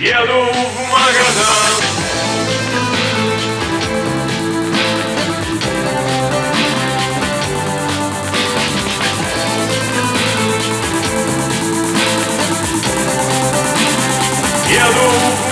Еду в Магадан Еду в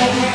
Thank you.